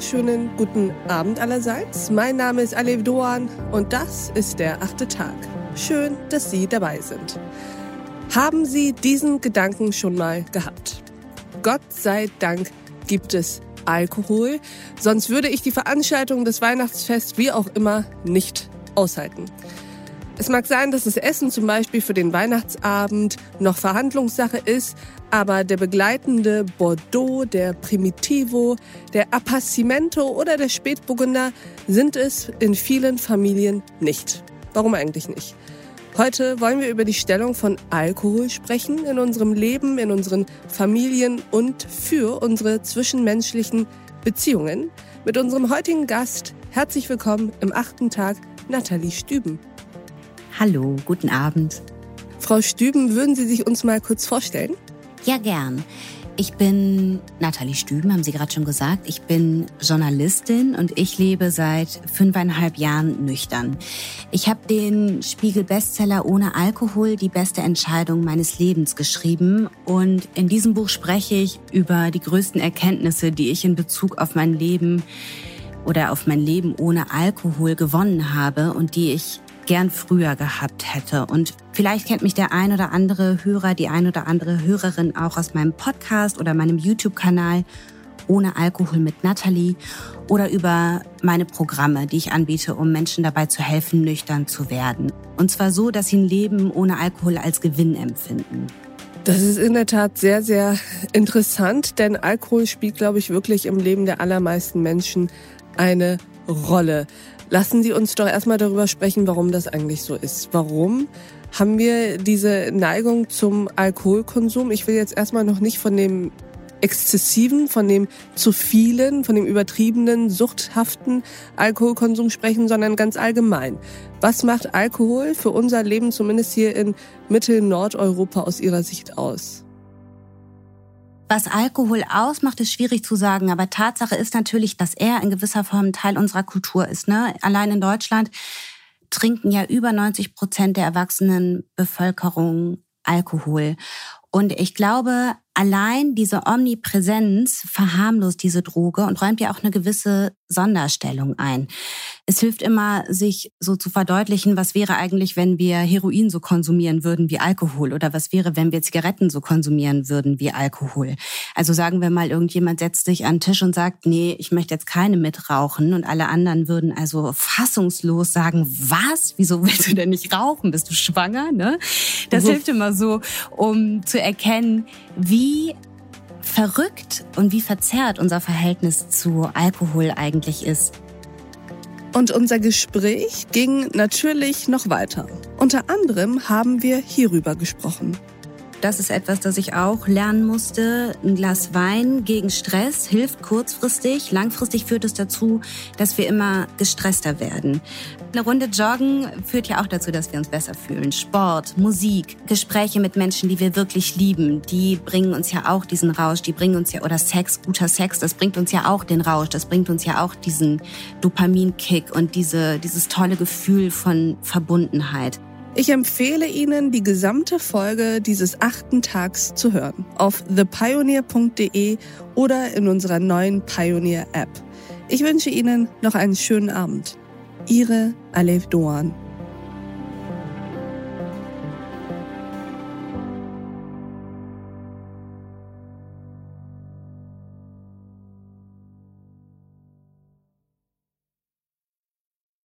wunderschönen guten Abend allerseits. Mein Name ist Alev Doan und das ist der achte Tag. Schön, dass Sie dabei sind. Haben Sie diesen Gedanken schon mal gehabt? Gott sei Dank gibt es Alkohol, sonst würde ich die Veranstaltung des Weihnachtsfests wie auch immer nicht aushalten. Es mag sein, dass das Essen zum Beispiel für den Weihnachtsabend noch Verhandlungssache ist, aber der begleitende Bordeaux, der Primitivo, der Appassimento oder der Spätburgunder sind es in vielen Familien nicht. Warum eigentlich nicht? Heute wollen wir über die Stellung von Alkohol sprechen in unserem Leben, in unseren Familien und für unsere zwischenmenschlichen Beziehungen. Mit unserem heutigen Gast herzlich willkommen im achten Tag, Nathalie Stüben. Hallo, guten Abend. Frau Stüben, würden Sie sich uns mal kurz vorstellen? Ja, gern. Ich bin Nathalie Stüben, haben Sie gerade schon gesagt. Ich bin Journalistin und ich lebe seit fünfeinhalb Jahren nüchtern. Ich habe den Spiegel-Bestseller ohne Alkohol, die beste Entscheidung meines Lebens geschrieben. Und in diesem Buch spreche ich über die größten Erkenntnisse, die ich in Bezug auf mein Leben oder auf mein Leben ohne Alkohol gewonnen habe und die ich gern früher gehabt hätte. Und vielleicht kennt mich der ein oder andere Hörer, die ein oder andere Hörerin auch aus meinem Podcast oder meinem YouTube-Kanal ohne Alkohol mit Natalie oder über meine Programme, die ich anbiete, um Menschen dabei zu helfen, nüchtern zu werden. Und zwar so, dass sie ein Leben ohne Alkohol als Gewinn empfinden. Das ist in der Tat sehr, sehr interessant, denn Alkohol spielt, glaube ich, wirklich im Leben der allermeisten Menschen eine Rolle. Lassen Sie uns doch erstmal darüber sprechen, warum das eigentlich so ist. Warum haben wir diese Neigung zum Alkoholkonsum? Ich will jetzt erstmal noch nicht von dem exzessiven, von dem zu vielen, von dem übertriebenen, suchthaften Alkoholkonsum sprechen, sondern ganz allgemein. Was macht Alkohol für unser Leben, zumindest hier in Mittel-Nordeuropa aus Ihrer Sicht aus? Was Alkohol ausmacht, ist schwierig zu sagen, aber Tatsache ist natürlich, dass er in gewisser Form Teil unserer Kultur ist. Ne? Allein in Deutschland trinken ja über 90 Prozent der erwachsenen Bevölkerung Alkohol. Und ich glaube, allein diese Omnipräsenz verharmlost diese Droge und räumt ja auch eine gewisse Sonderstellung ein. Es hilft immer, sich so zu verdeutlichen, was wäre eigentlich, wenn wir Heroin so konsumieren würden wie Alkohol oder was wäre, wenn wir Zigaretten so konsumieren würden wie Alkohol. Also sagen wir mal, irgendjemand setzt sich an den Tisch und sagt, nee, ich möchte jetzt keine mitrauchen und alle anderen würden also fassungslos sagen, was? Wieso willst du denn nicht rauchen? Bist du schwanger? Ne? Das mhm. hilft immer so, um zu erkennen, wie verrückt und wie verzerrt unser Verhältnis zu Alkohol eigentlich ist. Und unser Gespräch ging natürlich noch weiter. Unter anderem haben wir hierüber gesprochen. Das ist etwas, das ich auch lernen musste. Ein Glas Wein gegen Stress hilft kurzfristig. Langfristig führt es dazu, dass wir immer gestresster werden. Eine Runde Joggen führt ja auch dazu, dass wir uns besser fühlen. Sport, Musik, Gespräche mit Menschen, die wir wirklich lieben, die bringen uns ja auch diesen Rausch, die bringen uns ja, oder Sex, guter Sex, das bringt uns ja auch den Rausch, das bringt uns ja auch diesen Dopaminkick und diese, dieses tolle Gefühl von Verbundenheit. Ich empfehle Ihnen, die gesamte Folge dieses achten Tags zu hören. Auf thepioneer.de oder in unserer neuen Pioneer App. Ich wünsche Ihnen noch einen schönen Abend. Ihre Alef Doan.